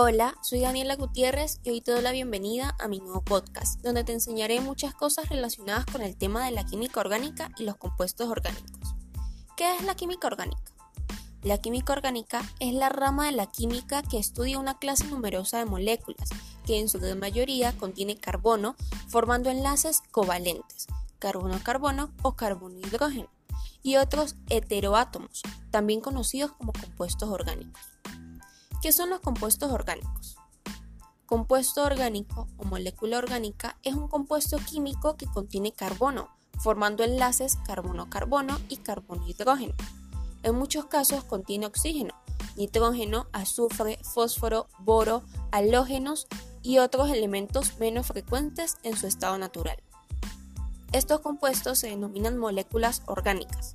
Hola, soy Daniela Gutiérrez y hoy te doy la bienvenida a mi nuevo podcast, donde te enseñaré muchas cosas relacionadas con el tema de la química orgánica y los compuestos orgánicos. ¿Qué es la química orgánica? La química orgánica es la rama de la química que estudia una clase numerosa de moléculas, que en su gran mayoría contiene carbono, formando enlaces covalentes, carbono-carbono o carbono-hidrógeno, y otros heteroátomos, también conocidos como compuestos orgánicos. ¿Qué son los compuestos orgánicos? Compuesto orgánico o molécula orgánica es un compuesto químico que contiene carbono, formando enlaces carbono-carbono y carbono-hidrógeno. En muchos casos contiene oxígeno, nitrógeno, azufre, fósforo, boro, halógenos y otros elementos menos frecuentes en su estado natural. Estos compuestos se denominan moléculas orgánicas.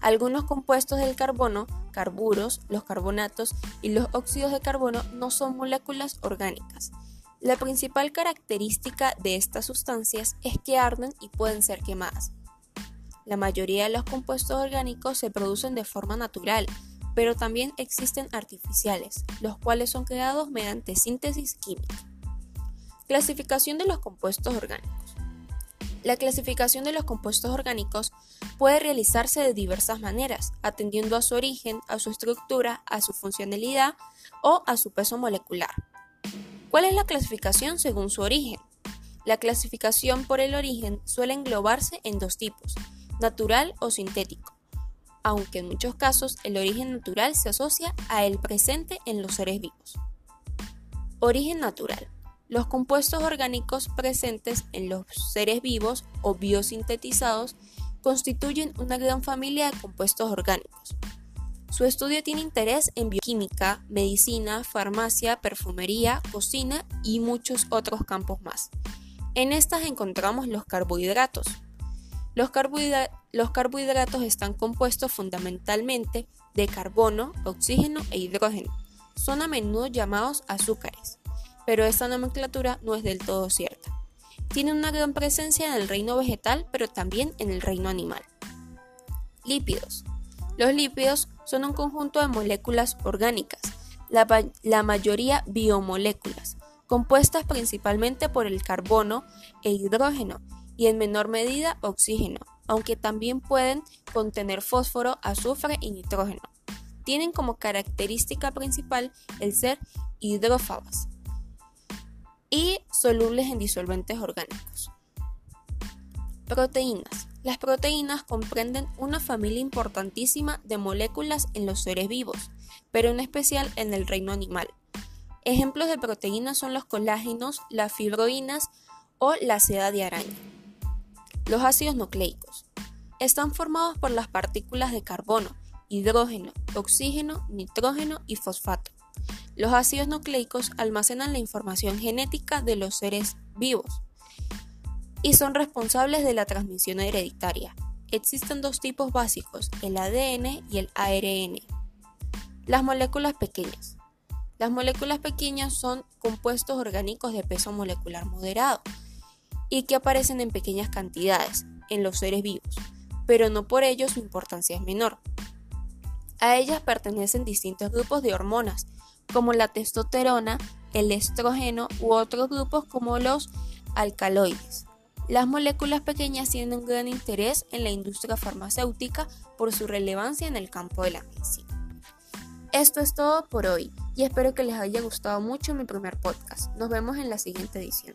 Algunos compuestos del carbono, carburos, los carbonatos y los óxidos de carbono no son moléculas orgánicas. La principal característica de estas sustancias es que arden y pueden ser quemadas. La mayoría de los compuestos orgánicos se producen de forma natural, pero también existen artificiales, los cuales son creados mediante síntesis química. Clasificación de los compuestos orgánicos. La clasificación de los compuestos orgánicos puede realizarse de diversas maneras, atendiendo a su origen, a su estructura, a su funcionalidad o a su peso molecular. ¿Cuál es la clasificación según su origen? La clasificación por el origen suele englobarse en dos tipos, natural o sintético, aunque en muchos casos el origen natural se asocia a el presente en los seres vivos. Origen natural. Los compuestos orgánicos presentes en los seres vivos o biosintetizados constituyen una gran familia de compuestos orgánicos. Su estudio tiene interés en bioquímica, medicina, farmacia, perfumería, cocina y muchos otros campos más. En estas encontramos los carbohidratos. Los, carbohidratos están compuestos fundamentalmente de carbono, oxígeno e hidrógeno. Son a menudo llamados azúcares pero esta nomenclatura no es del todo cierta. Tiene una gran presencia en el reino vegetal, pero también en el reino animal. Lípidos. Los lípidos son un conjunto de moléculas orgánicas, la, mayoría biomoléculas, compuestas principalmente por el carbono e hidrógeno y en menor medida oxígeno, aunque también pueden contener fósforo, azufre y nitrógeno. Tienen como característica principal el ser hidrófagos y solubles en disolventes orgánicos. Proteínas. Las proteínas comprenden una familia importantísima de moléculas en los seres vivos, pero en especial en el reino animal. Ejemplos de proteínas son los colágenos, las fibroínas o la seda de araña. Los ácidos nucleicos. Están formados por las partículas de carbono, hidrógeno, oxígeno, nitrógeno y fosfato. Los ácidos nucleicos almacenan la información genética de los seres vivos y son responsables de la transmisión hereditaria. Existen dos tipos básicos, el ADN y el ARN. Las moléculas pequeñas. Las moléculas pequeñas son compuestos orgánicos de peso molecular moderado y que aparecen en pequeñas cantidades en los seres vivos, pero no por ello su importancia es menor. A ellas pertenecen distintos grupos de hormonas como la testosterona, el estrógeno u otros grupos como los alcaloides. Las moléculas pequeñas tienen un gran interés en la industria farmacéutica por su relevancia en el campo de la medicina. Esto es todo por hoy y espero que les haya gustado mucho mi primer podcast. Nos vemos en la siguiente edición.